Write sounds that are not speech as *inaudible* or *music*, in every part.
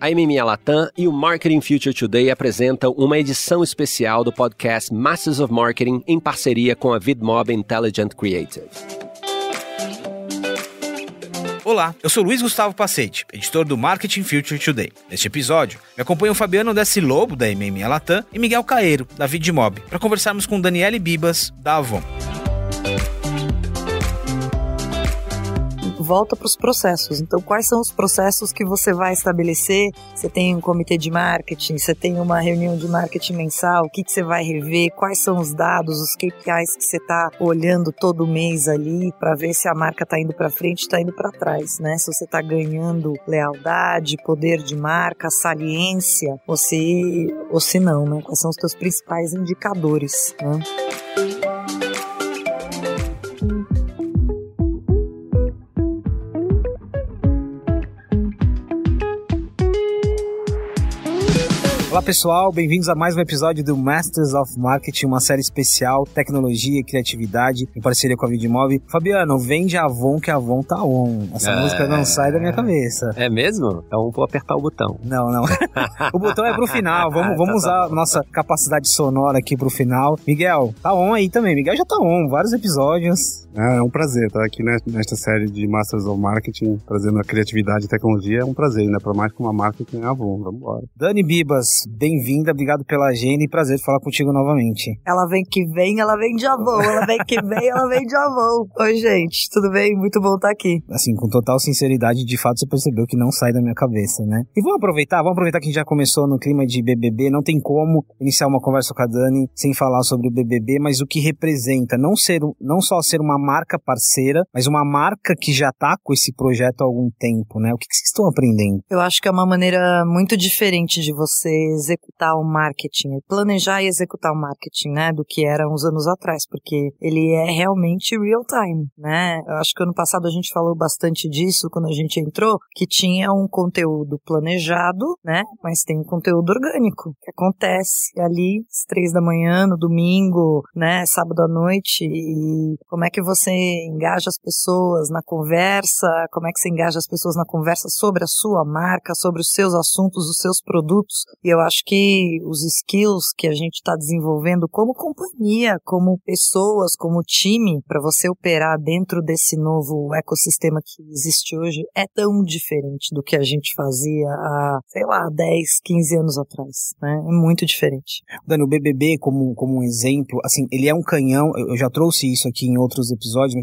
A MMA Latam e o Marketing Future Today apresentam uma edição especial do podcast Masters of Marketing em parceria com a VidMob Intelligent Creative. Olá, eu sou Luiz Gustavo Pacete, editor do Marketing Future Today. Neste episódio, me acompanham Fabiano Dessi Lobo, da MMA Latam, e Miguel Caeiro, da VidMob, para conversarmos com Daniele Bibas, da Avon. Volta para os processos. Então, quais são os processos que você vai estabelecer? Você tem um comitê de marketing, você tem uma reunião de marketing mensal, o que, que você vai rever, quais são os dados, os KPIs que você está olhando todo mês ali para ver se a marca está indo para frente, está indo para trás, né? Se você está ganhando lealdade, poder de marca, saliência, ou se, ou se não, né? Quais são os seus principais indicadores, né? Olá pessoal, bem-vindos a mais um episódio do Masters of Marketing, uma série especial, tecnologia e criatividade, em parceria com a Vidmob. Fabiano, vende a Avon que a Avon tá on. Essa é... música não sai da minha cabeça. É mesmo? Então vou apertar o botão. Não, não. *laughs* o botão é pro final, *laughs* vamos, vamos tá, usar tá, nossa capacidade sonora aqui pro final. Miguel, tá on aí também. Miguel já tá on, vários episódios. É, é um prazer estar aqui nesta série de Masters of Marketing, trazendo a criatividade e tecnologia. É um prazer, né? Para mais que uma marca que tem a Avon. Vamos embora. Dani Bibas, bem-vinda, obrigado pela agenda e prazer falar contigo novamente. Ela vem que vem, ela vem de Avon. Ela vem que vem, ela vem de Avon. Oi, gente, tudo bem? Muito bom estar aqui. Assim, com total sinceridade, de fato você percebeu que não sai da minha cabeça, né? E vamos aproveitar, vamos aproveitar que a gente já começou no clima de BBB. Não tem como iniciar uma conversa com a Dani sem falar sobre o BBB, mas o que representa não ser, não só ser uma marca parceira, mas uma marca que já está com esse projeto há algum tempo, né? O que, que vocês estão aprendendo? Eu acho que é uma maneira muito diferente de você executar o marketing, planejar e executar o marketing, né? Do que era uns anos atrás, porque ele é realmente real time, né? Eu acho que ano passado a gente falou bastante disso quando a gente entrou, que tinha um conteúdo planejado, né? Mas tem um conteúdo orgânico que acontece ali às três da manhã, no domingo, né? Sábado à noite e como é que você engaja as pessoas na conversa, como é que você engaja as pessoas na conversa sobre a sua marca, sobre os seus assuntos, os seus produtos. E eu acho que os skills que a gente está desenvolvendo como companhia, como pessoas, como time, para você operar dentro desse novo ecossistema que existe hoje, é tão diferente do que a gente fazia há, sei lá, 10, 15 anos atrás. Né? É muito diferente. Dani, o BBB, como, como um exemplo, assim, ele é um canhão, eu já trouxe isso aqui em outros episódios,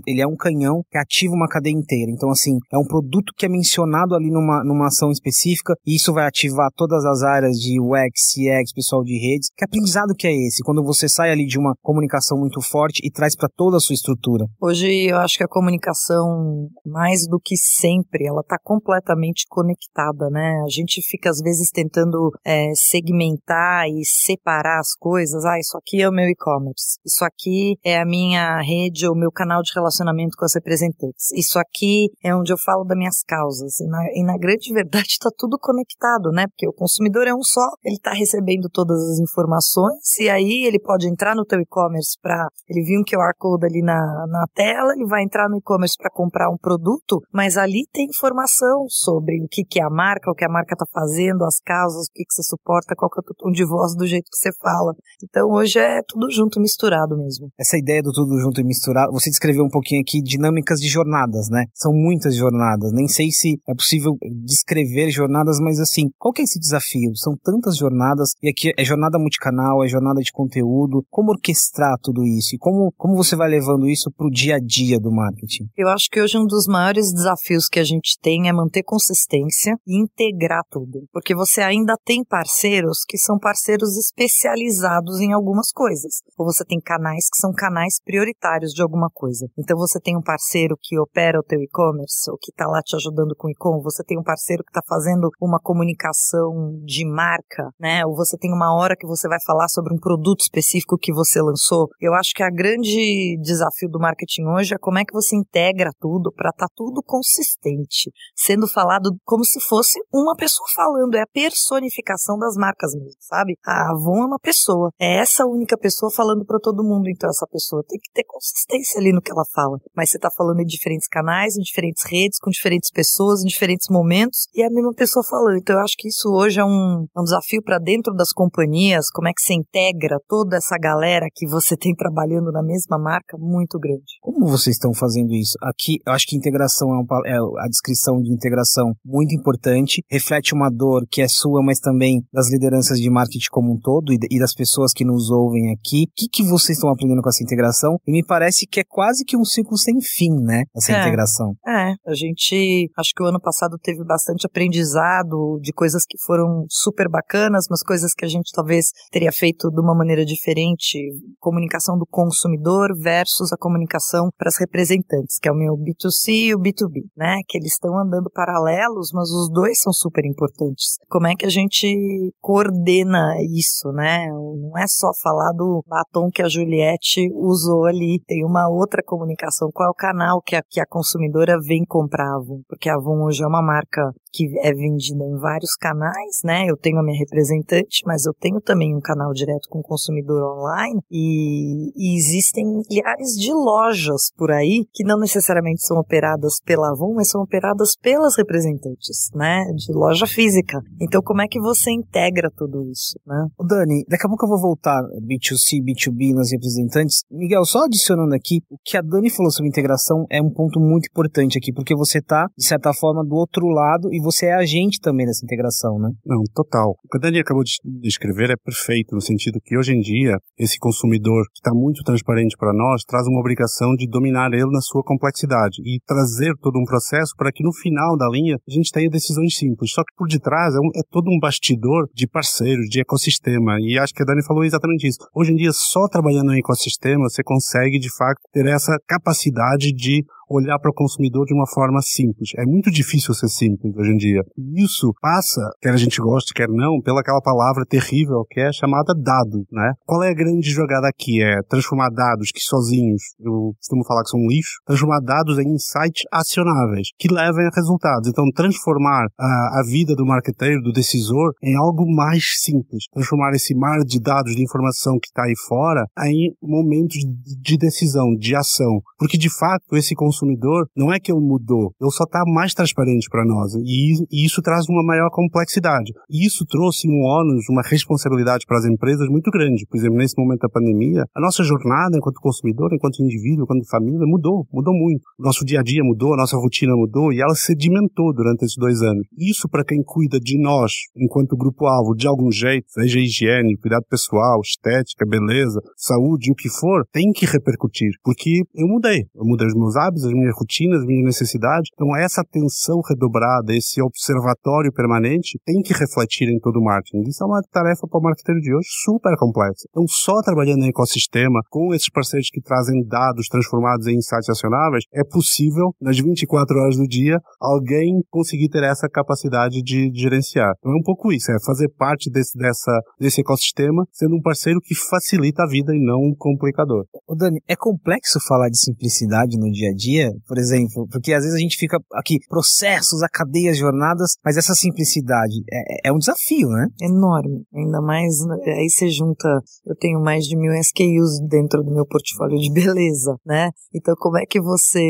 ele é um canhão que ativa uma cadeia inteira. Então, assim, é um produto que é mencionado ali numa, numa ação específica e isso vai ativar todas as áreas de UX, CX, pessoal de redes. Que aprendizado que é esse? Quando você sai ali de uma comunicação muito forte e traz para toda a sua estrutura. Hoje eu acho que a comunicação, mais do que sempre, ela está completamente conectada, né? A gente fica às vezes tentando é, segmentar e separar as coisas. Ah, isso aqui é o meu e-commerce. Isso aqui é a minha rede, o meu canal de relacionamento com as representantes. Isso aqui é onde eu falo das minhas causas. E na, e na grande verdade está tudo conectado, né? Porque o consumidor é um só, ele está recebendo todas as informações e aí ele pode entrar no teu e-commerce para ele vir um QR Code ali na, na tela, ele vai entrar no e-commerce para comprar um produto, mas ali tem informação sobre o que, que é a marca, o que a marca está fazendo, as causas, o que, que você suporta, qual que é o tom de voz do jeito que você fala. Então hoje é tudo junto, misturado mesmo. Essa ideia do tudo junto e misturado, você descreveu um pouquinho aqui dinâmicas de jornadas, né? São muitas jornadas. Nem sei se é possível descrever jornadas, mas assim, qual que é esse desafio? São tantas jornadas, e aqui é jornada multicanal, é jornada de conteúdo. Como orquestrar tudo isso? E como, como você vai levando isso para o dia a dia do marketing? Eu acho que hoje um dos maiores desafios que a gente tem é manter consistência e integrar tudo. Porque você ainda tem parceiros que são parceiros especializados em algumas coisas. Ou você tem canais que são canais prioritários de alguma coisa. Então você tem um parceiro que opera o teu e-commerce, ou que está lá te ajudando com o e-com, você tem um parceiro que está fazendo uma comunicação de marca, né? Ou você tem uma hora que você vai falar sobre um produto específico que você lançou. Eu acho que a grande desafio do marketing hoje é como é que você integra tudo para estar tá tudo consistente, sendo falado como se fosse uma pessoa falando, é a personificação das marcas mesmo, sabe? A Avon é uma pessoa, é essa única pessoa falando para todo mundo, então essa pessoa tem que ter consistência ali entendo o que ela fala, mas você está falando em diferentes canais, em diferentes redes, com diferentes pessoas, em diferentes momentos, e é a mesma pessoa falando. Então eu acho que isso hoje é um, um desafio para dentro das companhias, como é que você integra toda essa galera que você tem trabalhando na mesma marca, muito grande. Como vocês estão fazendo isso? Aqui, eu acho que integração é, um, é a descrição de integração muito importante, reflete uma dor que é sua, mas também das lideranças de marketing como um todo e, e das pessoas que nos ouvem aqui. O que, que vocês estão aprendendo com essa integração? E me parece que é quase que um ciclo sem fim, né? Essa é, integração. É, a gente, acho que o ano passado teve bastante aprendizado de coisas que foram super bacanas, mas coisas que a gente talvez teria feito de uma maneira diferente. Comunicação do consumidor versus a comunicação para as representantes, que é o meu B2C e o B2B, né? Que eles estão andando paralelos, mas os dois são super importantes. Como é que a gente coordena isso, né? Não é só falar do batom que a Juliette usou ali, tem uma outra comunicação. Qual é o canal que a, que a consumidora vem comprar a Avon? Porque a Avon hoje é uma marca que é vendida em vários canais, né? Eu tenho a minha representante, mas eu tenho também um canal direto com o consumidor online e, e existem milhares de lojas por aí que não necessariamente são operadas pela Avon, mas são operadas pelas representantes, né? De loja física. Então, como é que você integra tudo isso, né? Dani, daqui a pouco eu vou voltar B2C, B2B nas representantes. Miguel, só adicionando aqui, o que a Dani falou sobre integração é um ponto muito importante aqui, porque você está, de certa forma, do outro lado e você é agente também dessa integração, né? Não, total. O que a Dani acabou de descrever é perfeito, no sentido que hoje em dia, esse consumidor que está muito transparente para nós, traz uma obrigação de dominar ele na sua complexidade e trazer todo um processo para que no final da linha a gente tenha decisões simples. Só que por detrás é, um, é todo um bastidor de parceiros, de ecossistema. E acho que a Dani falou exatamente isso. Hoje em dia, só trabalhando em ecossistema, você consegue de fato ter essa capacidade de olhar para o consumidor de uma forma simples. É muito difícil ser simples hoje em dia. Isso passa, quer a gente goste, quer não, pela aquela palavra terrível que é chamada dado, né? Qual é a grande jogada aqui? É transformar dados que sozinhos, eu costumo falar que são lixo, transformar dados em insights acionáveis, que levem a resultados. Então, transformar a, a vida do marketeiro, do decisor, em algo mais simples. Transformar esse mar de dados, de informação que está aí fora, em momentos de decisão, de ação. Porque, de fato, esse consumidor, não é que ele mudou, ele só está mais transparente para nós. E, e, isso traz uma maior complexidade. E isso trouxe um ônus, uma responsabilidade para as empresas muito grande. Por exemplo, nesse momento da pandemia, a nossa jornada enquanto consumidor, enquanto indivíduo, enquanto família, mudou, mudou muito. O nosso dia a dia mudou, a nossa rotina mudou e ela sedimentou durante esses dois anos. Isso para quem cuida de nós, enquanto grupo-alvo, de algum jeito, seja higiene, cuidado pessoal, estética, beleza, saúde, o que for, tem que repercutir. Porque eu mudei. Eu mudei os meus hábitos, as minhas rotinas, as minhas necessidades. Então, essa atenção redobrada, esse observatório permanente, tem que refletir em todo o marketing. Isso é uma tarefa para o marketeiro de hoje super complexa. Então, só trabalhando em ecossistema, com esses parceiros que trazem dados transformados em insights acionáveis, é possível, nas 24 horas do dia, alguém conseguir ter essa capacidade de, de gerenciar. Então, é um pouco isso, é fazer parte desse, dessa, desse ecossistema, sendo um parceiro que facilita a vida e não um complicador. Ô Dani, é complexo falar de simplicidade no dia a dia? Por exemplo, porque às vezes a gente fica aqui, processos, a cadeias, jornadas, mas essa simplicidade é, é um desafio, né? Enorme. Ainda mais, aí você junta, eu tenho mais de mil SKUs dentro do meu portfólio de *laughs* beleza, né? Então como é que você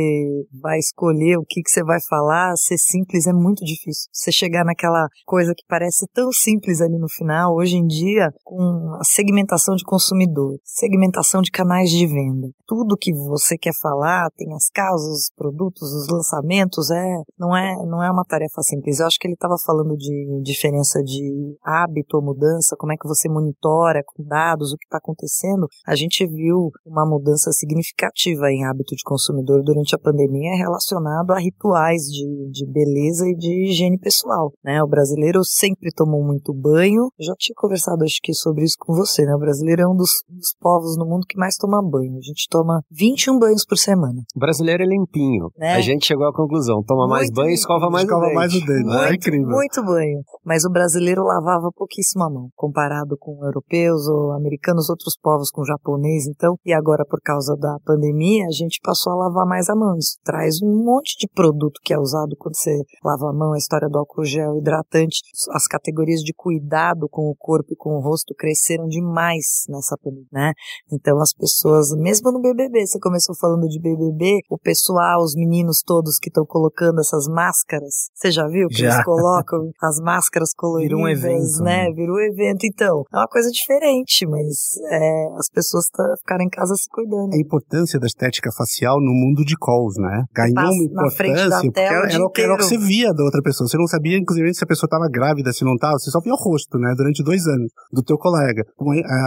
vai escolher o que, que você vai falar? Ser simples é muito difícil. Você chegar naquela coisa que parece tão simples ali no final, hoje em dia, com a segmentação de consumidor, segmentação de canais de venda, tudo que você quer falar, tem as causas, os produtos, os lançamentos, é, não é, não é uma tarefa simples. Eu acho que ele estava falando de diferença de hábito ou mudança, como é que você monitora com dados o que está acontecendo. A gente viu uma mudança significativa em hábito de consumidor durante a pandemia relacionado a rituais de, de beleza e de higiene pessoal. Né? O brasileiro sempre tomou muito banho. Eu já tinha conversado, acho que, sobre isso com você. Né? O brasileiro é um dos, dos povos no mundo que mais toma banho. A gente toma 21 banhos por semana. O brasileiro banheiro limpinho. Né? A gente chegou à conclusão, toma muito mais banho e escova mais escova o dente. mais o dente. Muito, é incrível. Muito banho. Mas o brasileiro lavava pouquíssimo a mão, comparado com europeus ou americanos, outros povos, com japonês, então. E agora, por causa da pandemia, a gente passou a lavar mais a mão. Isso traz um monte de produto que é usado quando você lava a mão, a história do álcool gel hidratante, as categorias de cuidado com o corpo e com o rosto cresceram demais nessa pandemia, né? Então as pessoas, mesmo no BBB, você começou falando de BBB, o pessoal, os meninos todos que estão colocando essas máscaras, você já viu que já. eles colocam as máscaras coloridas, Virou um evento, né? né? Virou um evento, então. É uma coisa diferente, mas é, as pessoas tá, ficaram em casa se cuidando. A importância da estética facial no mundo de calls, né? Ganhou uma importância porque era, era, era, o que você via da outra pessoa. Você não sabia, inclusive, se a pessoa estava grávida, se não estava. Você só via o rosto, né? Durante dois anos do teu colega.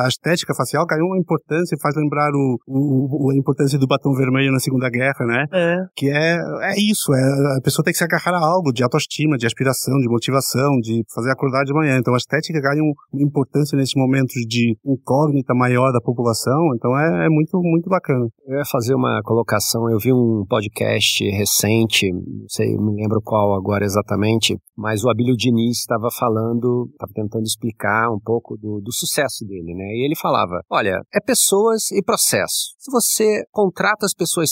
A estética facial ganhou uma importância e faz lembrar o, o, a importância do batom vermelho na Segunda Guerra, né? É. Que é, é isso. É, a pessoa tem que se agarrar a algo de autoestima, de aspiração, de motivação, de fazer acordar de manhã. Então a estética ganha uma importância nesses momentos de incógnita maior da população. Então é, é muito, muito bacana. Eu ia fazer uma colocação. Eu vi um podcast recente, não sei, me lembro qual agora exatamente, mas o Abílio Diniz estava falando, estava tentando explicar um pouco do, do, sucesso dele, né? E ele falava: olha, é pessoas e processo. Se você contrata as pessoas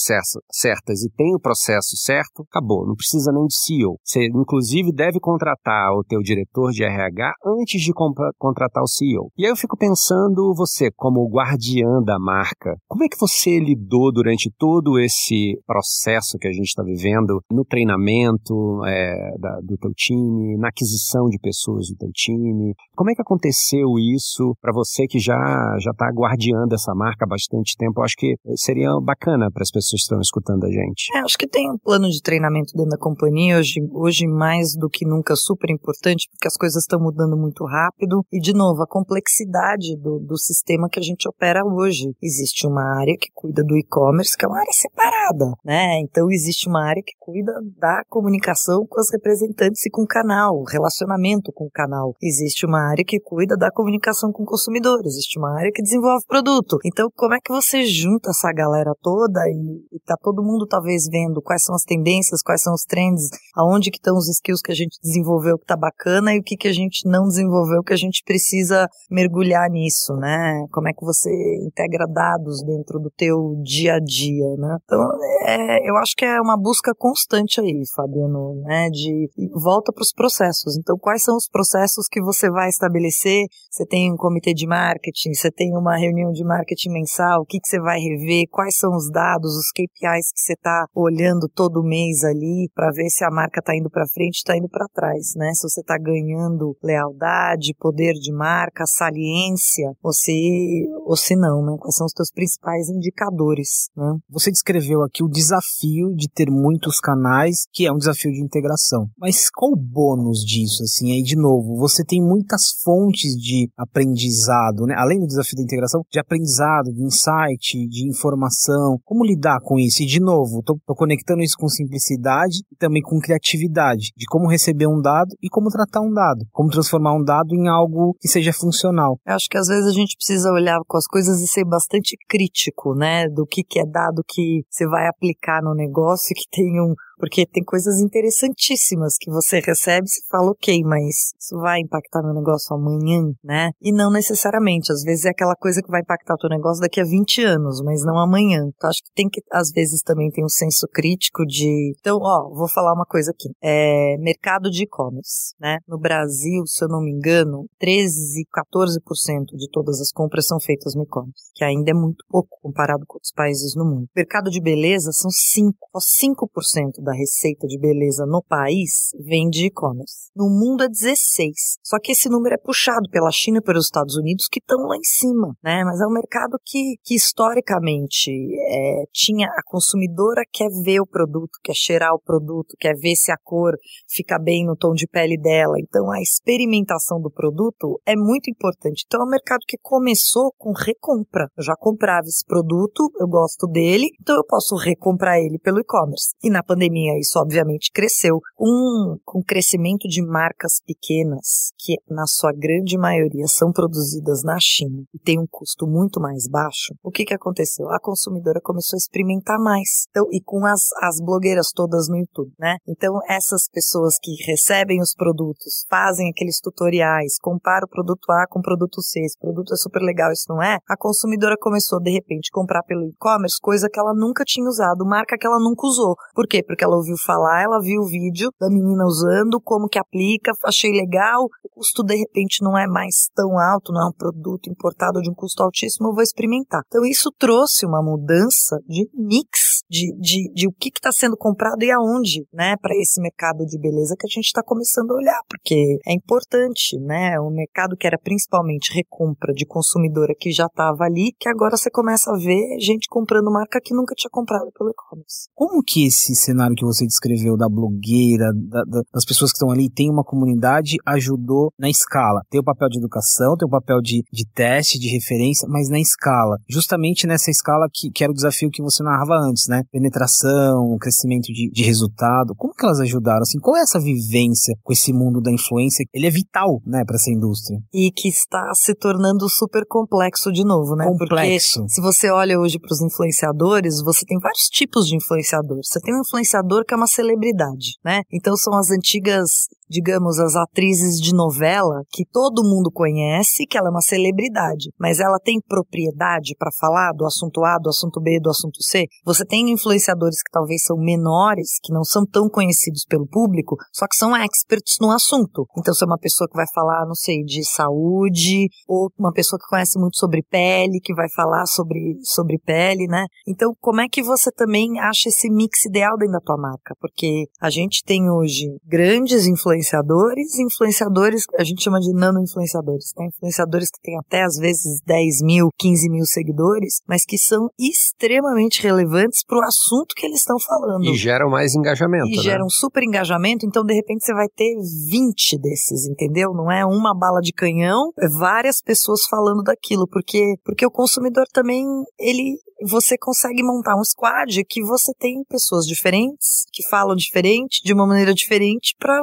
certas e tem o processo certo, acabou, não precisa nem de CEO. Você, inclusive, deve contratar o teu diretor de RH antes de contratar o CEO. E aí eu fico pensando, você, como guardiã da marca, como é que você lidou durante todo esse processo que a gente está vivendo no treinamento é, da, do teu time, na aquisição de pessoas do teu time? Como é que aconteceu isso para você que já já está guardiando essa marca há bastante tempo? Eu acho que seria bacana para as pessoas que estão escutando a gente. É, acho que tem um plano de treinamento dentro da companhia hoje, hoje mais do que nunca super importante, porque as coisas estão mudando muito rápido e de novo a complexidade do, do sistema que a gente opera hoje. Existe uma área que cuida do e-commerce, que é uma área separada, né? Então existe uma área que cuida da comunicação com as representantes e com canal, relacionamento com o canal. Existe uma área que cuida da comunicação com o consumidor, existe uma área que desenvolve produto. Então, como é que você junta essa galera toda e, e tá todo mundo talvez vendo quais são as tendências, quais são os trends, aonde que estão os skills que a gente desenvolveu que tá bacana e o que que a gente não desenvolveu que a gente precisa mergulhar nisso, né? Como é que você integra dados dentro do teu dia a dia, né? Então, é, eu acho que é uma busca constante aí, Fabiano, né? De volta para os processos. Então, quais são os processos que você vai estabelecer? Você tem um comitê de marketing, você tem uma reunião de marketing mensal, o que, que você vai rever? Quais são os dados, os KPIs que você está olhando todo mês ali para ver se a marca está indo para frente, está indo para trás, né? Se você está ganhando lealdade, poder de marca, saliência, ou se, ou se não, né? Quais são os teus principais indicadores, né? Você descreveu aqui o desafio de ter muitos canais, que é um desafio de integração. Mas qual o bônus disso, assim? Aí, de novo, você tem muitas fontes de aprendizado, né? Além do desafio da integração, de aprendizado, de insight, de informação. Como lidar com isso? E, de novo, tô, tô conectando isso com simplicidade e também com criatividade, de como receber um dado e como tratar um dado, como transformar um dado em algo que seja funcional. Eu acho que às vezes a gente precisa olhar com as coisas e ser bastante crítico, né? Do que, que é dado que você vai aplicar no negócio que tem um, porque tem coisas interessantíssimas que você recebe e fala, ok, mas isso vai impactar meu negócio amanhã, né? E não necessariamente. Às vezes é aquela coisa que vai impactar o teu negócio daqui a 20 anos, mas não amanhã. Então acho que tem que, às vezes, também tem um senso crítico de. Então, ó, vou falar uma coisa aqui. É mercado de e-commerce, né? No Brasil, se eu não me engano, 13, 14% de todas as compras são feitas no e-commerce, que ainda é muito pouco comparado com outros países no mundo. Mercado de beleza são 5, só 5% da receita de beleza no país vem de e-commerce. No mundo é 16. Só que esse número é puxado pela China e pelos Estados Unidos, que estão lá em cima, né? Mas é um mercado que, que historicamente é, tinha a consumidora quer ver o produto, quer cheirar o produto, quer ver se a cor fica bem no tom de pele dela. Então a experimentação do produto é muito importante. Então é um mercado que começou com recompra. Eu já comprava esse produto, eu gosto dele, então eu posso recomprar ele pelo e-commerce. E na pandemia pandemia isso obviamente cresceu. Um, com crescimento de marcas pequenas, que na sua grande maioria são produzidas na China e tem um custo muito mais baixo, o que, que aconteceu? A consumidora começou a experimentar mais. Então, e com as, as blogueiras todas no YouTube, né? Então, essas pessoas que recebem os produtos, fazem aqueles tutoriais, comparam o produto A com o produto C, esse produto é super legal, isso não é? A consumidora começou, de repente, a comprar pelo e-commerce coisa que ela nunca tinha usado, marca que ela nunca usou. Por quê? Porque ela ouviu falar, ela viu o vídeo da menina usando, como que aplica, achei legal, o custo de repente não é mais tão alto, não é um produto importado de um custo altíssimo, eu vou experimentar. Então isso trouxe uma mudança de mix de, de, de o que está sendo comprado e aonde, né, para esse mercado de beleza que a gente está começando a olhar, porque é importante, né, o mercado que era principalmente recompra de consumidora que já estava ali, que agora você começa a ver gente comprando marca que nunca tinha comprado pelo e-commerce. Como que esse cenário que você descreveu da blogueira, da, da, das pessoas que estão ali, tem uma comunidade, ajudou na escala? Tem o papel de educação, tem o papel de, de teste, de referência, mas na escala, justamente nessa escala que, que era o desafio que você narrava antes, né? Penetração, crescimento de, de resultado. Como que elas ajudaram? Assim, qual é essa vivência com esse mundo da influência? Ele é vital, né, para essa indústria. E que está se tornando super complexo de novo, né? Complexo. Porque se você olha hoje para os influenciadores, você tem vários tipos de influenciadores. Você tem um influenciador que é uma celebridade, né? Então são as antigas digamos, as atrizes de novela que todo mundo conhece, que ela é uma celebridade, mas ela tem propriedade para falar do assunto A, do assunto B, do assunto C. Você tem influenciadores que talvez são menores, que não são tão conhecidos pelo público, só que são experts no assunto. Então, se é uma pessoa que vai falar, não sei, de saúde, ou uma pessoa que conhece muito sobre pele, que vai falar sobre, sobre pele, né? Então, como é que você também acha esse mix ideal dentro da tua marca? Porque a gente tem hoje grandes influenciadores influenciadores, influenciadores, a gente chama de nano-influenciadores, né? Influenciadores que têm até às vezes 10 mil, 15 mil seguidores, mas que são extremamente relevantes para o assunto que eles estão falando. E geram mais engajamento. E né? geram super engajamento, então de repente você vai ter 20 desses, entendeu? Não é uma bala de canhão, é várias pessoas falando daquilo, porque, porque o consumidor também, ele, você consegue montar um squad que você tem pessoas diferentes, que falam diferente, de uma maneira diferente, para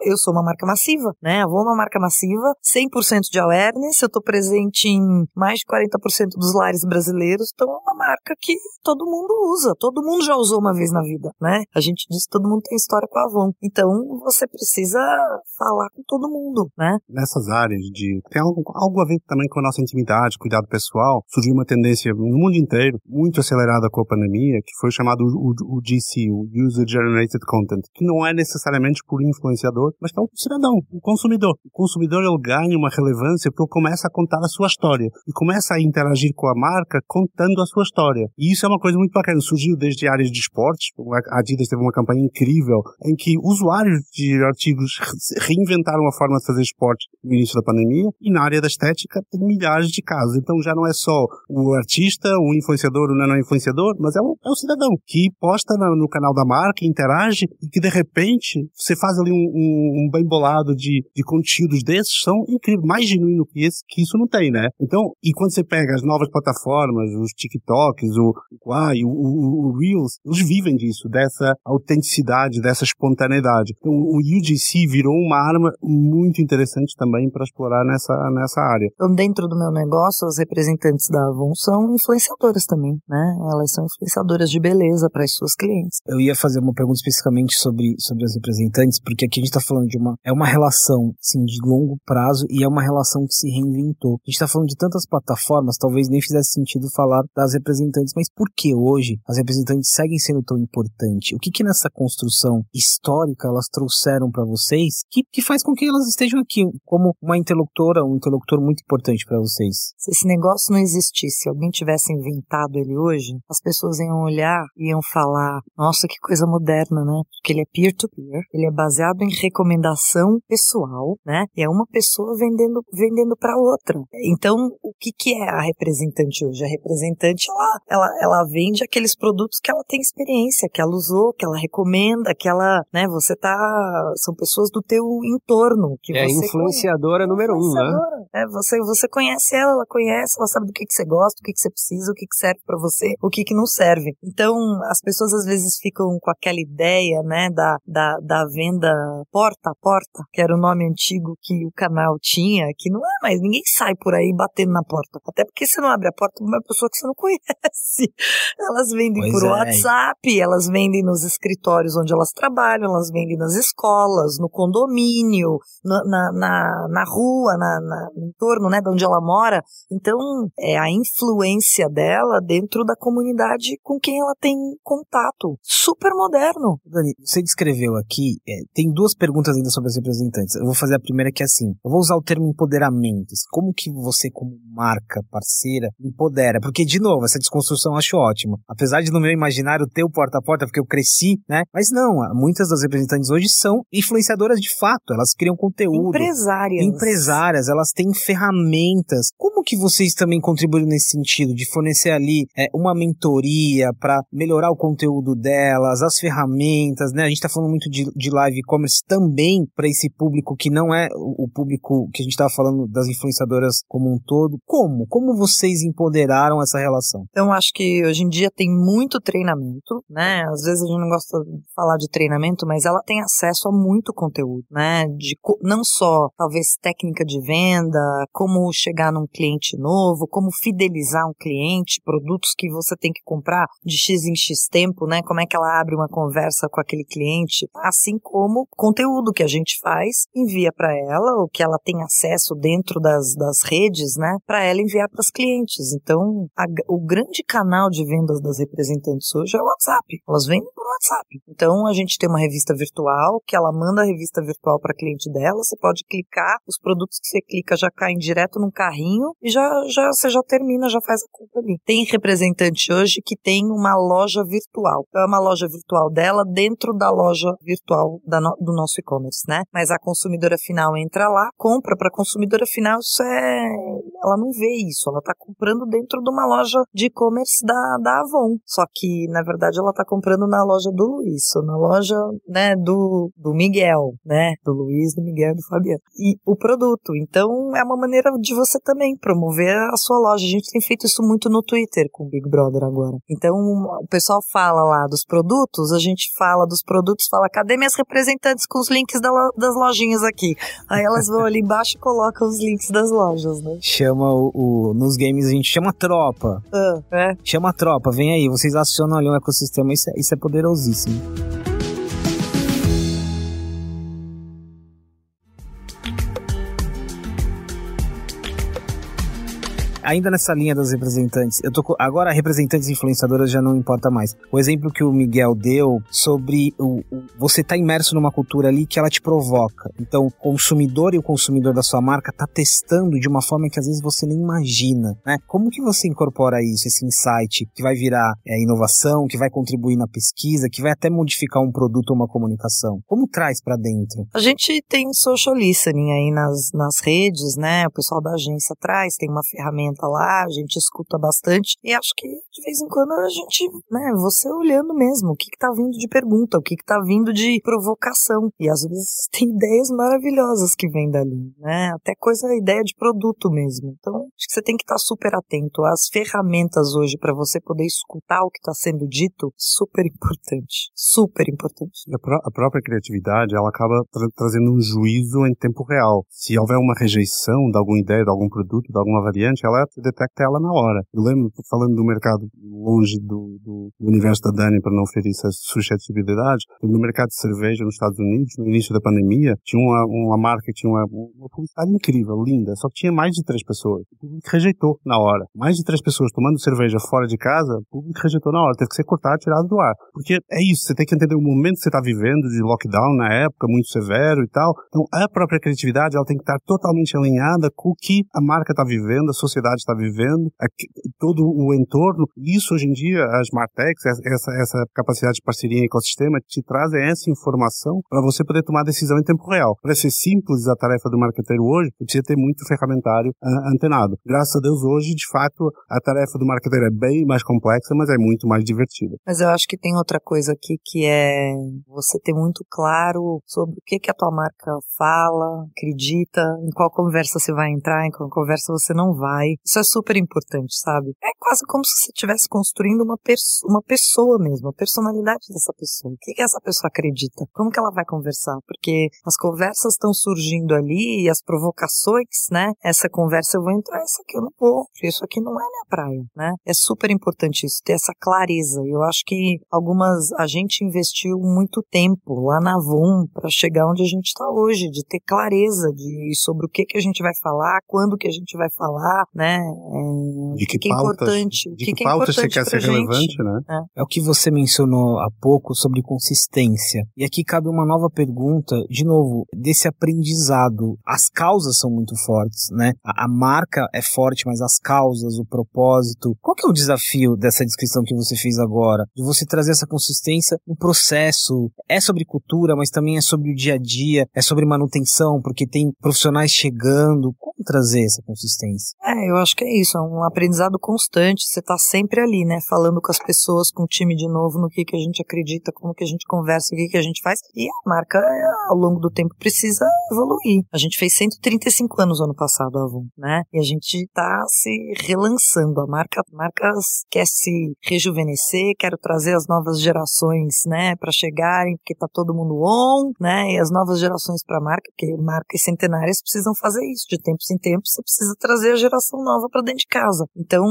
eu sou uma marca massiva, né? Eu vou uma marca massiva, 100% de awareness, eu tô presente em mais de 40% dos lares brasileiros, então é uma marca que todo mundo usa, todo mundo já usou uma vez na vida, né? A gente diz que todo mundo tem história com a Avon. Então você precisa falar com todo mundo, né? Nessas áreas de tem algo, algo a ver também com a nossa intimidade, cuidado pessoal, surgiu uma tendência no mundo inteiro muito acelerada com a pandemia, que foi chamado o, GC, o User Generated Content, que não é necessariamente por influenciador, mas que é o cidadão, o consumidor. O consumidor ele ganha uma relevância porque começa a contar a sua história e começa a interagir com a marca contando a sua história. E isso é uma coisa muito bacana. Surgiu desde áreas de esportes. A Adidas teve uma campanha incrível em que usuários de artigos reinventaram a forma de fazer esporte no início da pandemia e na área da estética tem milhares de casos. Então já não é só o artista, o influenciador influenciador ou não é influenciador, mas é o, é o cidadão que posta no, no, canal da marca, interage e que de repente você faz ali um, um, um bem bolado de, de conteúdos desses, são incríveis, mais genuíno que esse, que isso não tem, né? Então, e quando você pega as novas plataformas, os TikToks, o Quai, o, o, o Reels, eles vivem disso, dessa autenticidade, dessa espontaneidade. Então, o UGC virou uma arma muito interessante também para explorar nessa, nessa área. Então, dentro do meu negócio, os representantes da Avon são influenciadoras também né? Elas são influenciadoras de beleza para as suas clientes. Eu ia fazer uma pergunta especificamente sobre, sobre as representantes, porque aqui a gente está falando de uma é uma relação sim de longo prazo e é uma relação que se reinventou. A gente está falando de tantas plataformas, talvez nem fizesse sentido falar das representantes, mas por que hoje as representantes seguem sendo tão importantes? O que que nessa construção histórica elas trouxeram para vocês que, que faz com que elas estejam aqui como uma interlocutora, um interlocutor muito importante para vocês? Se esse negócio não existisse, se alguém tivesse inventado ele hoje, as pessoas iam olhar e iam falar: nossa, que coisa moderna, né? Porque ele é peer-to-peer, -peer, ele é baseado em recomendação pessoal, né? E é uma pessoa vendendo, vendendo para outra. Então, o que, que é a representante hoje? A representante, ela, ela, ela vende aqueles produtos que ela tem experiência, que ela usou, que ela recomenda, que ela, né? Você tá. São pessoas do teu entorno. Que é você influenciadora número um, né? É, você, você conhece ela, ela conhece, ela sabe do que, que você gosta, o que, que você precisa, o que, que serve para você, o que, que não serve. Então, as pessoas às vezes ficam com aquela ideia, né, da, da, da venda porta a porta, que era o nome antigo que o canal tinha, que não é mais, ninguém sai por aí batendo na porta. Até porque você não abre a porta para uma pessoa que você não conhece. *laughs* Elas vendem pois por é. WhatsApp, elas vendem nos escritórios onde elas trabalham, elas vendem nas escolas, no condomínio, na, na, na, na rua, na, na, no entorno, né, de onde ela mora. Então, é a influência dela dentro da comunidade com quem ela tem contato. Super moderno. Dani, você descreveu aqui, é, tem duas perguntas ainda sobre as representantes. Eu vou fazer a primeira que é assim, eu vou usar o termo empoderamento. Como que você, como marca, parceira, empodera? Porque, de novo, essa desconstrução eu acho ótima. Apesar de no meu imaginário ter o porta a porta, porque eu cresci, né? Mas não, muitas das representantes hoje são influenciadoras de fato, elas criam conteúdo. Empresárias. Empresárias, elas têm ferramentas. Como que vocês também contribuíram nesse sentido, de fornecer ali é, uma mentoria para melhorar o conteúdo delas, as ferramentas, né? A gente está falando muito de, de live e-commerce também para esse público que não é o, público que a gente estava falando das influenciadoras como um todo. Como? Como vocês empoderaram essa relação? Então, acho que hoje em dia tem muito treinamento, né? Às vezes a gente não gosta de falar de treinamento, mas ela tem acesso a muito conteúdo, né? De não só talvez técnica de venda, como chegar num cliente novo, como fidelizar um cliente, produtos que você tem que comprar de X em X tempo, né? Como é que ela abre uma conversa com aquele cliente, assim como conteúdo que a gente faz, envia para ela, o que ela tem acesso dentro das, das redes, né? Para ela enviar para os clientes. Então, a, o grande canal de vendas das representantes hoje é o WhatsApp. Elas vendem por WhatsApp. Então, a gente tem uma revista virtual que ela manda a revista virtual para cliente dela. Você pode clicar, os produtos que você clica já caem direto num carrinho e já, já você já termina, já faz a compra ali. Tem representante hoje que tem uma loja virtual. Então, é uma loja virtual dela dentro da loja virtual da no, do nosso e-commerce, né? Mas a consumidora final entra lá, compra para a consumidora final, isso é. Ela não vê isso, ela está comprando dentro de uma loja de e-commerce da, da Avon. Só que, na verdade, ela está comprando na loja do Luiz, na loja, né, do, do Miguel, né? Do Luiz, do Miguel do Fabiano. E o produto. Então, é uma maneira de você também promover a sua loja. A gente tem feito isso muito no Twitter com o Big Brother agora. Então, o pessoal fala lá dos produtos, a gente fala dos produtos, fala, cadê minhas representantes com os links da, das lojinhas aqui? Aí elas vão ali embaixo e colocam os links das lojas, né? Chama o, o nos games a gente chama tropa. Ah, é? Chama tropa, vem aí, vocês acionam ali um ecossistema, isso é, isso é poderosíssimo. Ainda nessa linha das representantes, eu tô agora representantes influenciadoras já não importa mais. O exemplo que o Miguel deu sobre o, o, você tá imerso numa cultura ali que ela te provoca. Então, o consumidor e o consumidor da sua marca tá testando de uma forma que às vezes você nem imagina, né? Como que você incorpora isso, esse insight que vai virar é, inovação, que vai contribuir na pesquisa, que vai até modificar um produto ou uma comunicação? Como traz para dentro? A gente tem social listening aí nas, nas redes, né? O pessoal da agência traz, tem uma ferramenta senta lá, a gente escuta bastante e acho que de vez em quando a gente, né, você olhando mesmo o que que tá vindo de pergunta, o que que tá vindo de provocação e às vezes *laughs* tem ideias maravilhosas que vêm dali, né, até coisa, ideia de produto mesmo. Então, acho que você tem que estar tá super atento às ferramentas hoje para você poder escutar o que está sendo dito, super importante, super importante. A, a própria criatividade, ela acaba tra trazendo um juízo em tempo real. Se houver uma rejeição de alguma ideia, de algum produto, de alguma variante, ela detecta ela na hora. Eu lembro, falando do mercado longe do, do, do universo da Dani para não ferir essa suscetibilidade, no mercado de cerveja nos Estados Unidos, no início da pandemia, tinha uma, uma marca tinha uma, uma publicidade incrível, linda, só que tinha mais de três pessoas. O público rejeitou na hora. Mais de três pessoas tomando cerveja fora de casa, o público rejeitou na hora. Teve que ser cortado, tirado do ar. Porque é isso, você tem que entender o momento que você está vivendo de lockdown na época, muito severo e tal. Então, a própria criatividade, ela tem que estar totalmente alinhada com o que a marca está vivendo, a sociedade está vivendo. todo o entorno. Isso hoje em dia, as Martex, essa, essa capacidade de parceria em ecossistema, te traz essa informação para você poder tomar decisão em tempo real. Para ser simples a tarefa do marqueteiro hoje, precisa ter muito ferramentário uh, antenado. Graças a Deus, hoje, de fato, a tarefa do marqueteiro é bem mais complexa, mas é muito mais divertida. Mas eu acho que tem outra coisa aqui que é você ter muito claro sobre o que, que a tua marca fala, acredita, em qual conversa você vai entrar, em qual conversa você não vai. Isso é super importante, sabe? É quase como se você estivesse construindo uma, uma pessoa mesmo, a personalidade dessa pessoa. O que, que essa pessoa acredita? Como que ela vai conversar? Porque as conversas estão surgindo ali e as provocações, né? Essa conversa eu vou entrar, essa aqui eu não vou, isso aqui não é minha praia, né? É super importante isso, ter essa clareza. Eu acho que algumas, a gente investiu muito tempo lá na Avon para chegar onde a gente está hoje, de ter clareza de sobre o que que a gente vai falar, quando que a gente vai falar, né? É, de que, que, pautas, é importante, de que, que, que é importante você quer ser relevante, né? É. é o que você mencionou há pouco sobre consistência. E aqui cabe uma nova pergunta, de novo, desse aprendizado. As causas são muito fortes, né? A, a marca é forte, mas as causas, o propósito. Qual que é o desafio dessa descrição que você fez agora? De você trazer essa consistência no processo. É sobre cultura, mas também é sobre o dia a dia, é sobre manutenção, porque tem profissionais chegando. Como trazer essa consistência? É, eu acho que é isso, é um aprendizado constante. Você está sempre ali, né? Falando com as pessoas, com o time de novo, no que, que a gente acredita, como que a gente conversa, o que, que a gente faz. E a marca, ao longo do tempo, precisa evoluir. A gente fez 135 anos ano passado, Avon, né? E a gente está se relançando. A marca, a marca quer se rejuvenescer, quero trazer as novas gerações, né, para chegarem, porque tá todo mundo on, né? E as novas gerações para a marca, porque marcas centenárias precisam fazer isso de tempos em tempos, você precisa trazer a geração nova para dentro de casa. Então,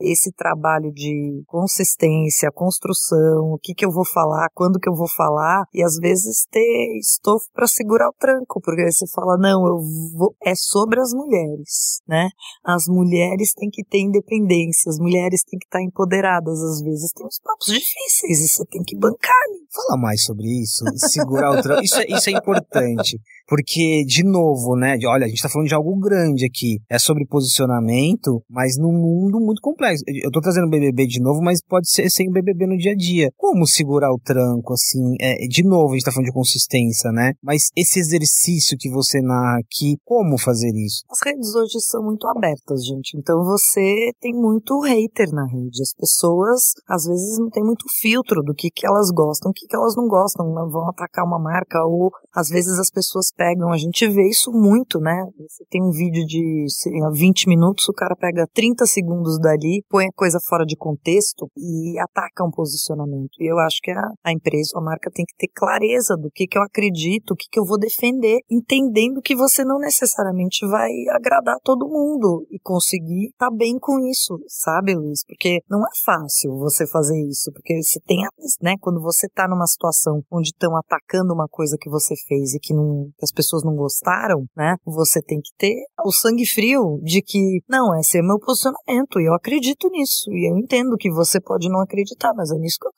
esse trabalho de consistência, construção, o que que eu vou falar, quando que eu vou falar, e às vezes ter estofo para segurar o tranco, porque você fala, não, eu vou, é sobre as mulheres, né? As mulheres têm que ter independência, as mulheres têm que estar empoderadas, às vezes tem uns papos difíceis e você tem que bancar. Né? Fala mais sobre isso, segurar o isso é, isso é importante. Porque, de novo, né? Olha, a gente está falando de algo grande aqui. É sobre posicionamento, mas num mundo muito complexo. Eu tô trazendo o BBB de novo, mas pode ser sem o BBB no dia a dia. Como segurar o tranco, assim? É, de novo, a gente tá falando de consistência, né? Mas esse exercício que você narra aqui, como fazer isso? As redes hoje são muito abertas, gente. Então você tem muito hater na rede. As pessoas, às vezes, não tem muito filtro do que, que elas gostam, o que, que elas não gostam. Não vão atacar uma marca, ou às vezes as pessoas pegam, a gente vê isso muito, né? Você tem um vídeo de sei 20 minutos, o cara pega 30 segundos dali, põe a coisa fora de contexto e ataca um posicionamento. E eu acho que a, a empresa, a marca tem que ter clareza do que, que eu acredito, o que, que eu vou defender, entendendo que você não necessariamente vai agradar todo mundo e conseguir estar tá bem com isso, sabe, Luiz? Porque não é fácil você fazer isso, porque você tem, né, quando você tá numa situação onde estão atacando uma coisa que você fez e que não que as pessoas não gostaram, né? Você tem que ter o sangue frio de que, não, esse é meu posicionamento e eu acredito nisso. E eu entendo que você pode não acreditar, mas é nisso que eu.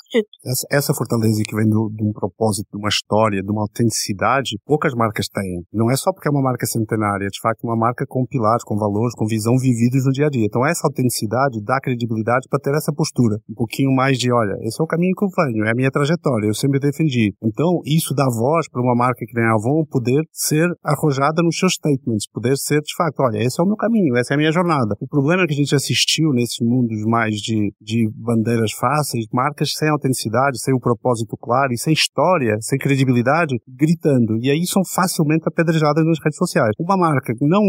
Essa, essa fortaleza que vem de um propósito, de uma história, de uma autenticidade, poucas marcas têm. Não é só porque é uma marca centenária, é de fato uma marca com pilares, com valores, com visão vividos no dia a dia. Então essa autenticidade dá credibilidade para ter essa postura. Um pouquinho mais de, olha, esse é o caminho que eu venho, é a minha trajetória, eu sempre defendi. Então isso dá voz para uma marca que nem a Avon poder ser arrojada nos seus statements, poder ser de fato, olha, esse é o meu caminho, essa é a minha jornada. O problema é que a gente assistiu nesses mundos mais de, de bandeiras fáceis, marcas sem autenticidade, sem um propósito claro e sem história, sem credibilidade, gritando. E aí são facilmente apedrejadas nas redes sociais. Uma marca, não,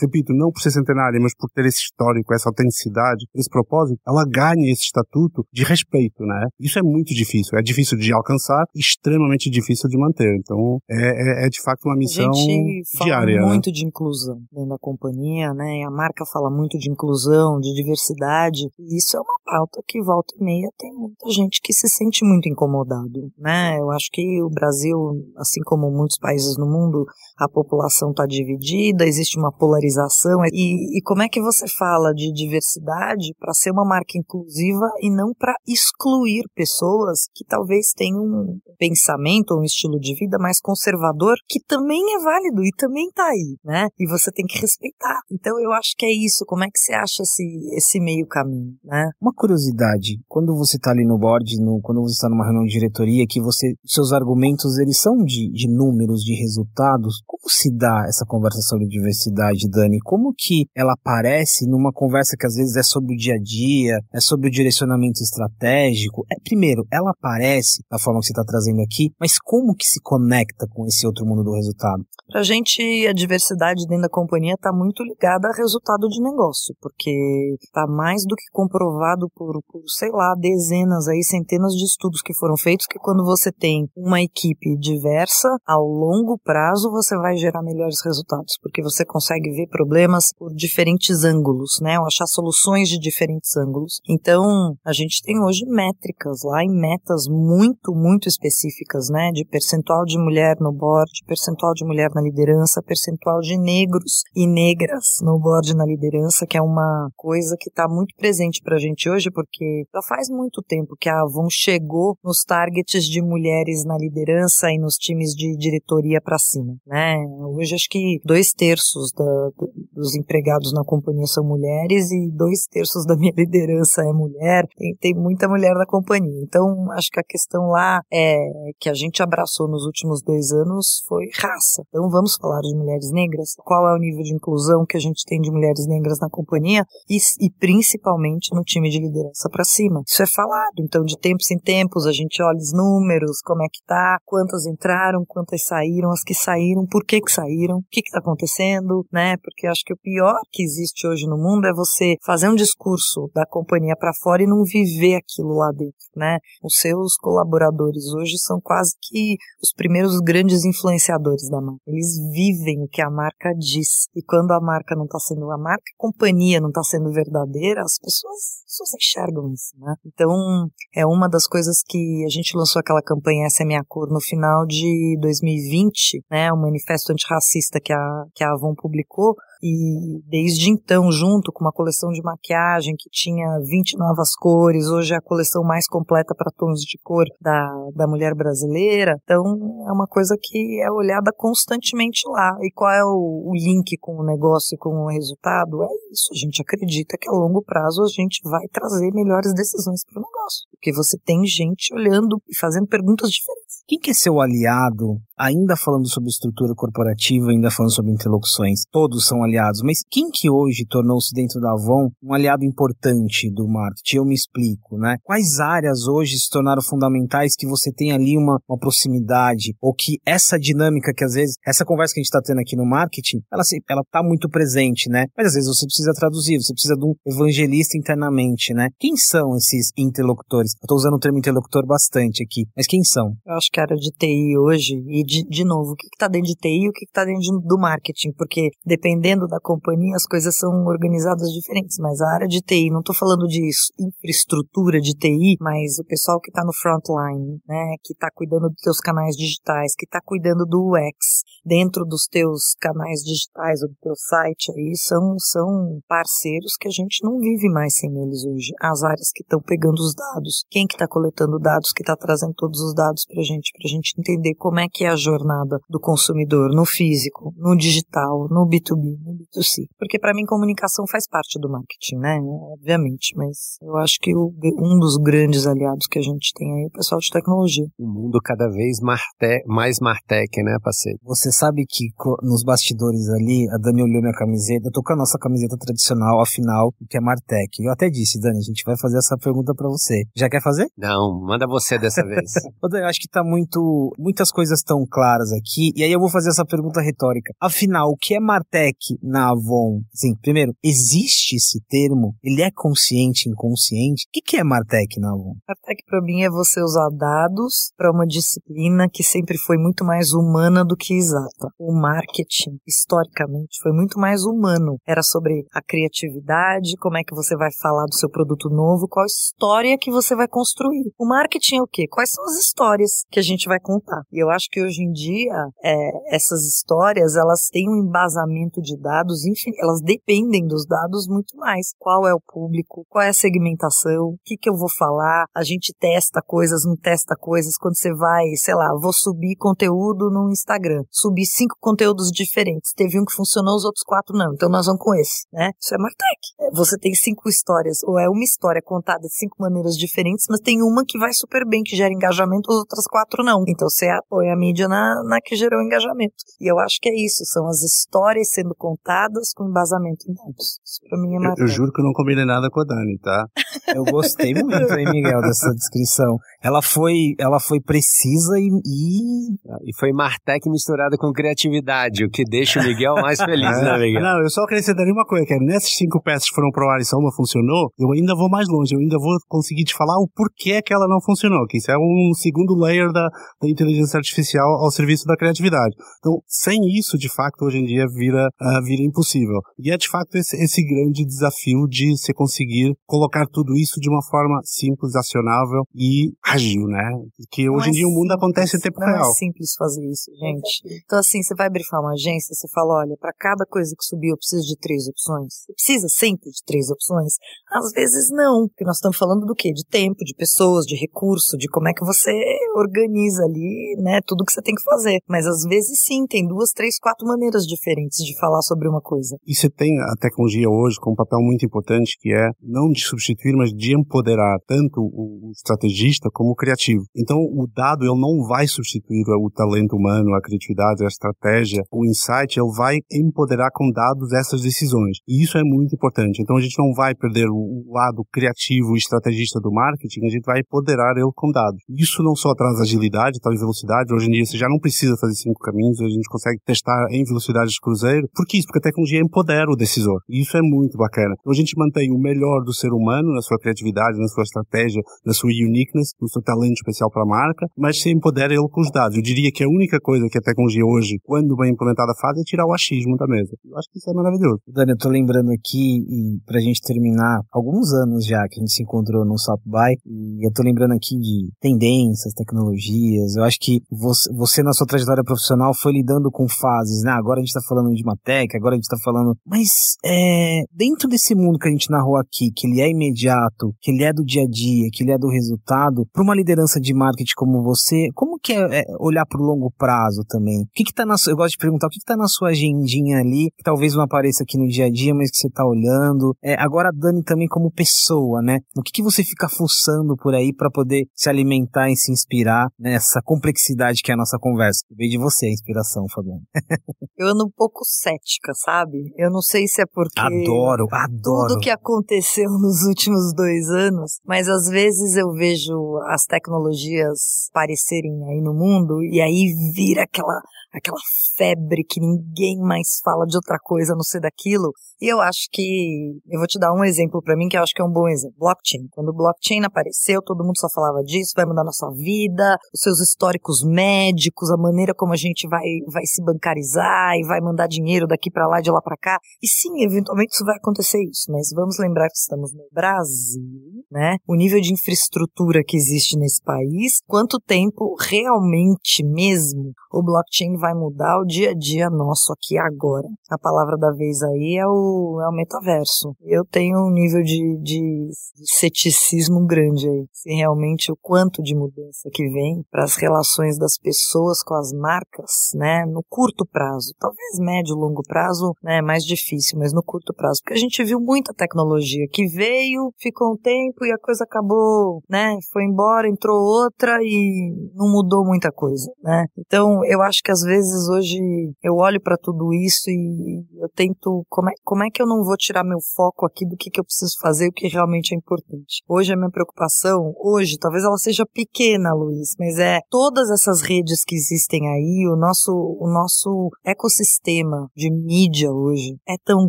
repito, não por ser centenária, mas por ter esse histórico, essa autenticidade, esse propósito, ela ganha esse estatuto de respeito, né? Isso é muito difícil. É difícil de alcançar, extremamente difícil de manter. Então, é, é, é de fato uma missão a gente fala diária. Né? muito né? de inclusão dentro da companhia, né? A marca fala muito de inclusão, de diversidade. E isso é uma pauta que volta e meia tem muita gente que que se sente muito incomodado, né? Eu acho que o Brasil, assim como muitos países no mundo, a população está dividida, existe uma polarização. E, e como é que você fala de diversidade para ser uma marca inclusiva e não para excluir pessoas que talvez tenham um pensamento ou um estilo de vida mais conservador, que também é válido e também está aí, né? E você tem que respeitar. Então eu acho que é isso. Como é que você acha esse, esse meio caminho, né? Uma curiosidade, quando você está ali no board, no, quando você está numa reunião de diretoria, que você, seus argumentos eles são de, de números, de resultados, como se dá essa conversa sobre diversidade, Dani? Como que ela aparece numa conversa que às vezes é sobre o dia a dia, é sobre o direcionamento estratégico? É, primeiro, ela aparece da forma que você está trazendo aqui, mas como que se conecta com esse outro mundo do resultado? Para a gente, a diversidade dentro da companhia está muito ligada a resultado de negócio, porque está mais do que comprovado por, por, sei lá, dezenas aí, centenas de estudos que foram feitos que quando você tem uma equipe diversa, ao longo prazo você vai gerar melhores resultados, porque você consegue ver problemas por diferentes ângulos, né? Ou achar soluções de diferentes ângulos. Então, a gente tem hoje métricas lá em metas muito, muito específicas, né? De percentual de mulher no board, percentual de mulher na liderança, percentual de negros e negras no board na liderança, que é uma coisa que está muito presente para a gente hoje, porque já faz muito tempo que a chegou nos targets de mulheres na liderança e nos times de diretoria para cima, né? Hoje acho que dois terços da, dos empregados na companhia são mulheres e dois terços da minha *laughs* liderança é mulher. Tem, tem muita mulher na companhia. Então acho que a questão lá é que a gente abraçou nos últimos dois anos foi raça. Então vamos falar de mulheres negras. Qual é o nível de inclusão que a gente tem de mulheres negras na companhia e, e principalmente no time de liderança para cima. Isso é falado. Então de tempos em tempos a gente olha os números, como é que tá, quantas entraram, quantas saíram, as que saíram, por que que saíram, o que está acontecendo, né? Porque acho que o pior que existe hoje no mundo é você fazer um discurso da companhia para fora e não viver aquilo lá dentro, né? Os seus colaboradores hoje são quase que os primeiros grandes influenciadores da marca. Eles vivem o que a marca diz. E quando a marca não está sendo a marca, a companhia não está sendo verdadeira, as pessoas, as pessoas enxergam isso, né? Então, é uma das coisas que a gente lançou aquela campanha Essa é Minha Cor no final de 2020, né? O manifesto antirracista que a, que a Avon publicou, e desde então, junto com uma coleção de maquiagem que tinha 20 novas cores, hoje é a coleção mais completa para tons de cor da, da mulher brasileira. Então, é uma coisa que é olhada constantemente lá. E qual é o, o link com o negócio e com o resultado? É isso. A gente acredita que a longo prazo a gente vai trazer melhores decisões para o negócio. Porque você tem gente olhando e fazendo perguntas diferentes. Quem que é seu aliado, ainda falando sobre estrutura corporativa, ainda falando sobre interlocuções? Todos são aliados, mas quem que hoje tornou-se dentro da Avon um aliado importante do marketing? Eu me explico, né? Quais áreas hoje se tornaram fundamentais que você tem ali uma, uma proximidade, ou que essa dinâmica que às vezes, essa conversa que a gente está tendo aqui no marketing, ela, ela tá muito presente, né? Mas às vezes você precisa traduzir, você precisa de um evangelista internamente, né? Quem são esses interlocutores? Eu tô usando o termo interlocutor bastante aqui, mas quem são? Eu acho que a área de TI hoje, e de novo, o que está dentro de TI e o que está dentro de, do marketing, porque dependendo da companhia as coisas são organizadas diferentes, mas a área de TI, não estou falando de infraestrutura de TI, mas o pessoal que está no frontline, né, que está cuidando dos teus canais digitais, que está cuidando do UX dentro dos teus canais digitais ou do teu site, aí são, são parceiros que a gente não vive mais sem eles hoje. As áreas que estão pegando os dados, quem que está coletando dados, que está trazendo todos os dados para a gente, para a gente entender como é que é a jornada do consumidor no físico, no digital, no B2B, no B2C. Porque para mim comunicação faz parte do marketing, né? Obviamente, mas eu acho que o, um dos grandes aliados que a gente tem aí é o pessoal de tecnologia. Um mundo cada vez marte, mais Martech, né, parceiro? Você sabe que nos bastidores ali, a Dani olhou minha camiseta, eu tô com a nossa camiseta tradicional, afinal, que é Martech. Eu até disse, Dani, a gente vai fazer essa pergunta para você. Já quer fazer? Não, manda você dessa vez. *laughs* eu acho que tá muito, muitas coisas claras aqui, e aí eu vou fazer essa pergunta retórica. Afinal, o que é Martech na Avon? Sim, primeiro, existe esse termo? Ele é consciente, inconsciente? O que é Martech na Avon? Martech para mim é você usar dados para uma disciplina que sempre foi muito mais humana do que exata. O marketing, historicamente, foi muito mais humano. Era sobre a criatividade, como é que você vai falar do seu produto novo, qual história que você vai construir. O marketing é o quê? Quais são as histórias que a gente vai contar? E eu acho que hoje em dia, é, essas histórias, elas têm um embasamento de dados, enfim, elas dependem dos dados muito mais. Qual é o público? Qual é a segmentação? O que, que eu vou falar? A gente testa coisas, não testa coisas. Quando você vai, sei lá, vou subir conteúdo no Instagram. Subir cinco conteúdos diferentes. Teve um que funcionou, os outros quatro não. Então nós vamos com esse, né? Isso é Martech. É, você tem cinco histórias, ou é uma história contada de cinco maneiras diferentes, mas tem uma que vai super bem, que gera engajamento, as outras quatro não. Então você apoia a mídia na, na que gerou engajamento. E eu acho que é isso, são as histórias sendo contadas com embasamento em dados. Isso pra mim é. Eu, eu juro que eu não combinei nada com a Dani, tá? Eu gostei muito, hein, Miguel, dessa descrição. Ela foi, ela foi precisa e, e... E foi Martech misturada com criatividade, o que deixa o Miguel mais feliz, né, Miguel? Não, eu só acrescentaria uma coisa, que é, nessas cinco peças que foram pro ar e só uma funcionou, eu ainda vou mais longe, eu ainda vou conseguir te falar o porquê que ela não funcionou, que isso é um segundo layer da, da inteligência artificial ao serviço da criatividade. Então, sem isso, de facto, hoje em dia vira, uh, vira impossível. E é, de facto, esse, esse grande desafio de se conseguir colocar tudo isso de uma forma simples, acionável e ágil, né? Porque hoje em dia o mundo acontece em tempo não real. Não é simples fazer isso, gente. Então, assim, você vai brifar uma agência, você fala, olha, para cada coisa que subir eu preciso de três opções. Você precisa sempre de três opções? Às vezes não, porque nós estamos falando do quê? De tempo, de pessoas, de recurso, de como é que você organiza ali, né, tudo que você tem que fazer. Mas às vezes sim, tem duas, três, quatro maneiras diferentes de falar sobre uma coisa. E você tem a tecnologia hoje com um papel muito importante que é não de substituir, mas de empoderar tanto o estrategista como o criativo. Então, o dado ele não vai substituir o talento humano, a criatividade, a estratégia, o insight, ele vai empoderar com dados essas decisões. E isso é muito importante. Então, a gente não vai perder o lado criativo e estrategista do marketing, a gente vai empoderar ele com dados. Isso não só traz agilidade, traz velocidade. Hoje em dia, você já não precisa fazer cinco caminhos, a gente consegue testar em velocidade de cruzeiro. Por que isso? Porque a tecnologia empodera o decisor. E isso é muito bacana. Então, a gente mantém o melhor do ser humano na sua criatividade, na sua estratégia, na sua uniqueness, no seu talento especial para a marca, mas se empodera ele com os dados. Eu diria que a única coisa que a tecnologia hoje, quando bem implementada, faz é tirar o achismo da mesa. Eu acho que isso é maravilhoso. Dani, eu tô lembrando aqui, e pra gente terminar, alguns anos já que a gente se encontrou no South By, e eu tô lembrando aqui de tendências, tecnologias. Eu acho que você, você na sua trajetória profissional foi lidando com fases, né? Agora a gente tá falando de uma tech, agora a gente tá falando. Mas é, dentro desse mundo que a gente narrou aqui, que ele é imediato, que ele é do dia a dia, que ele é do resultado, para uma liderança de marketing como você, como que é, é olhar para o longo prazo também? O que que tá na sua, eu gosto de perguntar, o que que tá na sua agendinha ali, que talvez não apareça aqui no dia a dia, mas que você tá olhando? É, agora a Dani também como pessoa, né? O que que você fica fuçando por aí para poder se alimentar e se inspirar nessa complexidade que é a nossa conversa? Veio de você a inspiração, Fabiano. *laughs* eu ando um pouco cética, sabe? Eu não sei se é porque... Adoro, adoro. Tudo que aconteceu *laughs* nos últimos dois anos, mas às vezes eu vejo as tecnologias aparecerem aí no mundo e aí vira aquela aquela febre que ninguém mais fala de outra coisa a não ser daquilo. E eu acho que, eu vou te dar um exemplo para mim que eu acho que é um bom exemplo. Blockchain. Quando o blockchain apareceu, todo mundo só falava disso, vai mudar nossa vida, os seus históricos médicos, a maneira como a gente vai, vai se bancarizar e vai mandar dinheiro daqui para lá, de lá para cá. E sim, eventualmente isso vai acontecer isso, mas vamos lembrar que estamos no Brasil, né? O nível de infraestrutura que existe nesse país, quanto tempo realmente mesmo o blockchain vai mudar o dia a dia nosso aqui agora. A palavra da vez aí é o, é o metaverso. Eu tenho um nível de, de, ceticismo grande aí. Se realmente o quanto de mudança que vem para as relações das pessoas com as marcas, né, no curto prazo. Talvez médio, longo prazo, né, é mais difícil, mas no curto prazo. Porque a gente viu muita tecnologia que veio, ficou um tempo e a coisa acabou, né, foi embora, entrou outra e não mudou muita coisa, né. Então, eu acho que às vezes hoje eu olho para tudo isso e eu tento, como é, como é que eu não vou tirar meu foco aqui do que, que eu preciso fazer, o que realmente é importante. Hoje a minha preocupação, hoje, talvez ela seja pequena, Luiz, mas é todas essas redes que existem aí, o nosso, o nosso ecossistema de mídia hoje é tão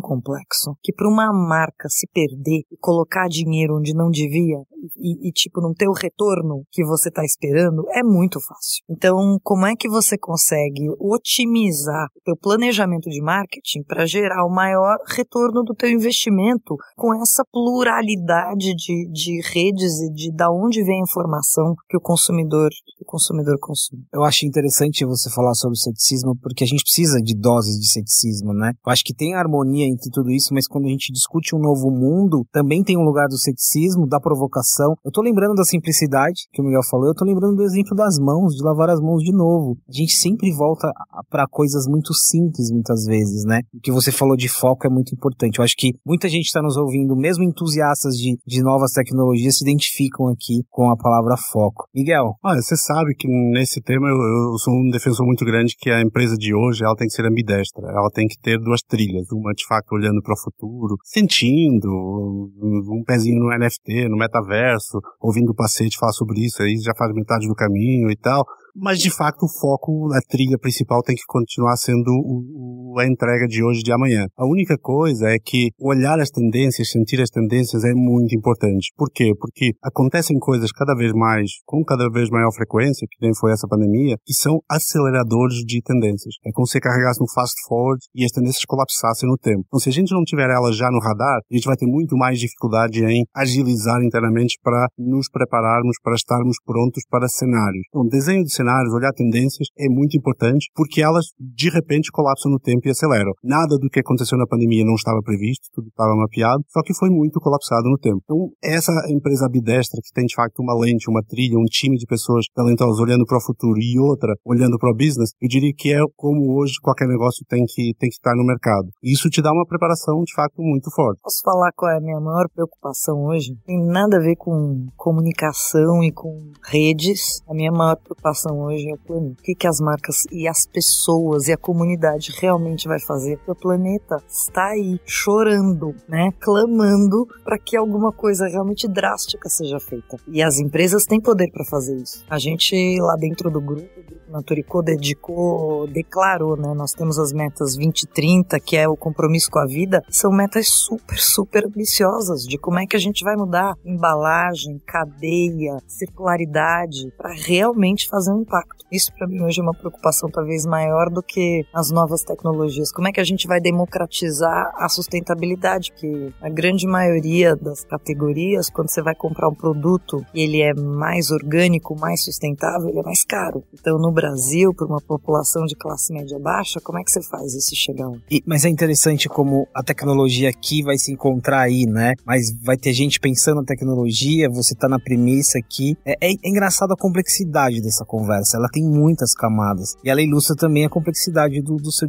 complexo que para uma marca se perder e colocar dinheiro onde não devia e, e tipo não ter o retorno que você está esperando é muito fácil. Então, como é que você consegue otimizar o teu planejamento de marketing para gerar o maior retorno do teu investimento com essa pluralidade de, de redes e de da onde vem a informação que o consumidor, consumidor consome. Eu acho interessante você falar sobre ceticismo porque a gente precisa de doses de ceticismo, né? Eu acho que tem harmonia entre tudo isso, mas quando a gente discute um novo mundo, também tem um lugar do ceticismo, da provocação. Eu tô lembrando da simplicidade que o Miguel falou, eu tô lembrando do exemplo das mãos, de lavar as mãos de novo. A gente sempre volta para coisas muito simples muitas vezes, né? O que você falou de foco é muito importante. Eu acho que muita gente está nos ouvindo, mesmo entusiastas de, de novas tecnologias, se identificam aqui com a palavra foco. Miguel. Olha, você sabe que nesse tema eu, eu sou um defensor muito grande que a empresa de hoje ela tem que ser ambidestra. Ela tem que ter duas trilhas, uma de fato olhando para o futuro, sentindo um pezinho no NFT, no metaverso, ouvindo o paciente falar sobre isso, aí já faz metade do caminho e tal mas de fato o foco, a trilha principal tem que continuar sendo o, o, a entrega de hoje e de amanhã. A única coisa é que olhar as tendências, sentir as tendências é muito importante. Por quê? Porque acontecem coisas cada vez mais, com cada vez maior frequência, que nem foi essa pandemia, que são aceleradores de tendências. É como se carregasse um fast forward e as tendências colapsassem no tempo. Então se a gente não tiver elas já no radar, a gente vai ter muito mais dificuldade em agilizar internamente para nos prepararmos, para estarmos prontos para cenários. Então, desenho de cenário cenários, olhar tendências é muito importante porque elas de repente colapsam no tempo e aceleram. Nada do que aconteceu na pandemia não estava previsto, tudo estava mapeado, só que foi muito colapsado no tempo. Então, essa empresa bidestra que tem de facto uma lente, uma trilha, um time de pessoas talentosas olhando para o futuro e outra olhando para o business, eu diria que é como hoje qualquer negócio tem que, tem que estar no mercado. Isso te dá uma preparação de facto muito forte. Posso falar qual é a minha maior preocupação hoje? Tem nada a ver com comunicação e com redes. A minha maior preocupação hoje é o planeta. O que, que as marcas e as pessoas e a comunidade realmente vai fazer? Porque o planeta está aí chorando, né? Clamando para que alguma coisa realmente drástica seja feita. E as empresas têm poder para fazer isso. A gente lá dentro do grupo, o grupo dedicou, declarou, né? Nós temos as metas 2030, que é o compromisso com a vida, são metas super, super ambiciosas de como é que a gente vai mudar embalagem, cadeia, circularidade, para realmente fazer um impacto. Isso para mim hoje é uma preocupação talvez maior do que as novas tecnologias. Como é que a gente vai democratizar a sustentabilidade? Que a grande maioria das categorias, quando você vai comprar um produto e ele é mais orgânico, mais sustentável, ele é mais caro. Então, no Brasil, para uma população de classe média baixa, como é que você faz isso chegar? E, mas é interessante como a tecnologia aqui vai se encontrar aí, né? Mas vai ter gente pensando na tecnologia, você tá na premissa aqui. É, é, é engraçado a complexidade dessa conversa Ela tem muitas camadas. E ela ilustra também a complexidade do, do, seu,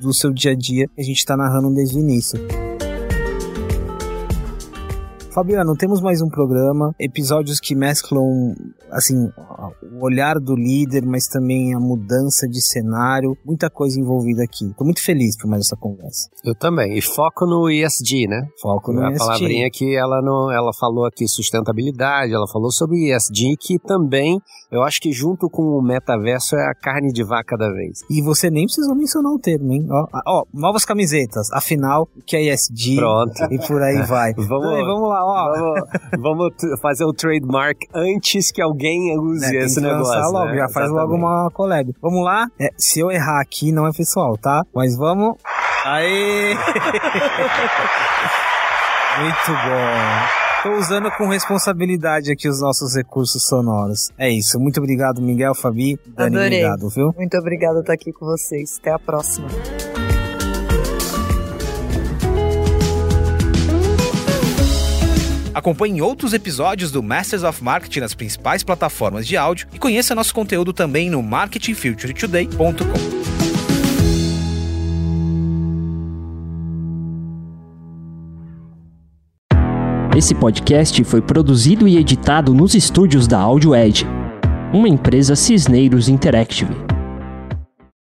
do seu dia a dia que a gente está narrando desde o início. Fabiano, temos mais um programa, episódios que mesclam, assim, o olhar do líder, mas também a mudança de cenário, muita coisa envolvida aqui. Tô muito feliz por mais essa conversa. Eu também. E foco no ESG, né? Foco no a ESG. A palavrinha que ela não, ela falou aqui sustentabilidade, ela falou sobre ESG, que também, eu acho que junto com o metaverso é a carne de vaca da vez. E você nem precisou mencionar o termo, hein? Ó, ó novas camisetas, afinal, o que é ESG? Pronto. E por aí *laughs* vai. vamos, aí, vamos lá, ó. Vamos, vamos fazer o trademark antes que alguém use né, esse negócio. Logo, né? Já faz logo uma colega. Vamos lá? É, se eu errar aqui, não é pessoal, tá? Mas vamos. Aê! *laughs* Muito bom. Tô usando com responsabilidade aqui os nossos recursos sonoros. É isso. Muito obrigado, Miguel, Fabi. Dani, Adorei. obrigado, viu? Muito obrigada por estar aqui com vocês. Até a próxima. Acompanhe outros episódios do Masters of Marketing nas principais plataformas de áudio e conheça nosso conteúdo também no marketingfuturetoday.com. Esse podcast foi produzido e editado nos estúdios da Audio Edge, uma empresa Cisneiros Interactive.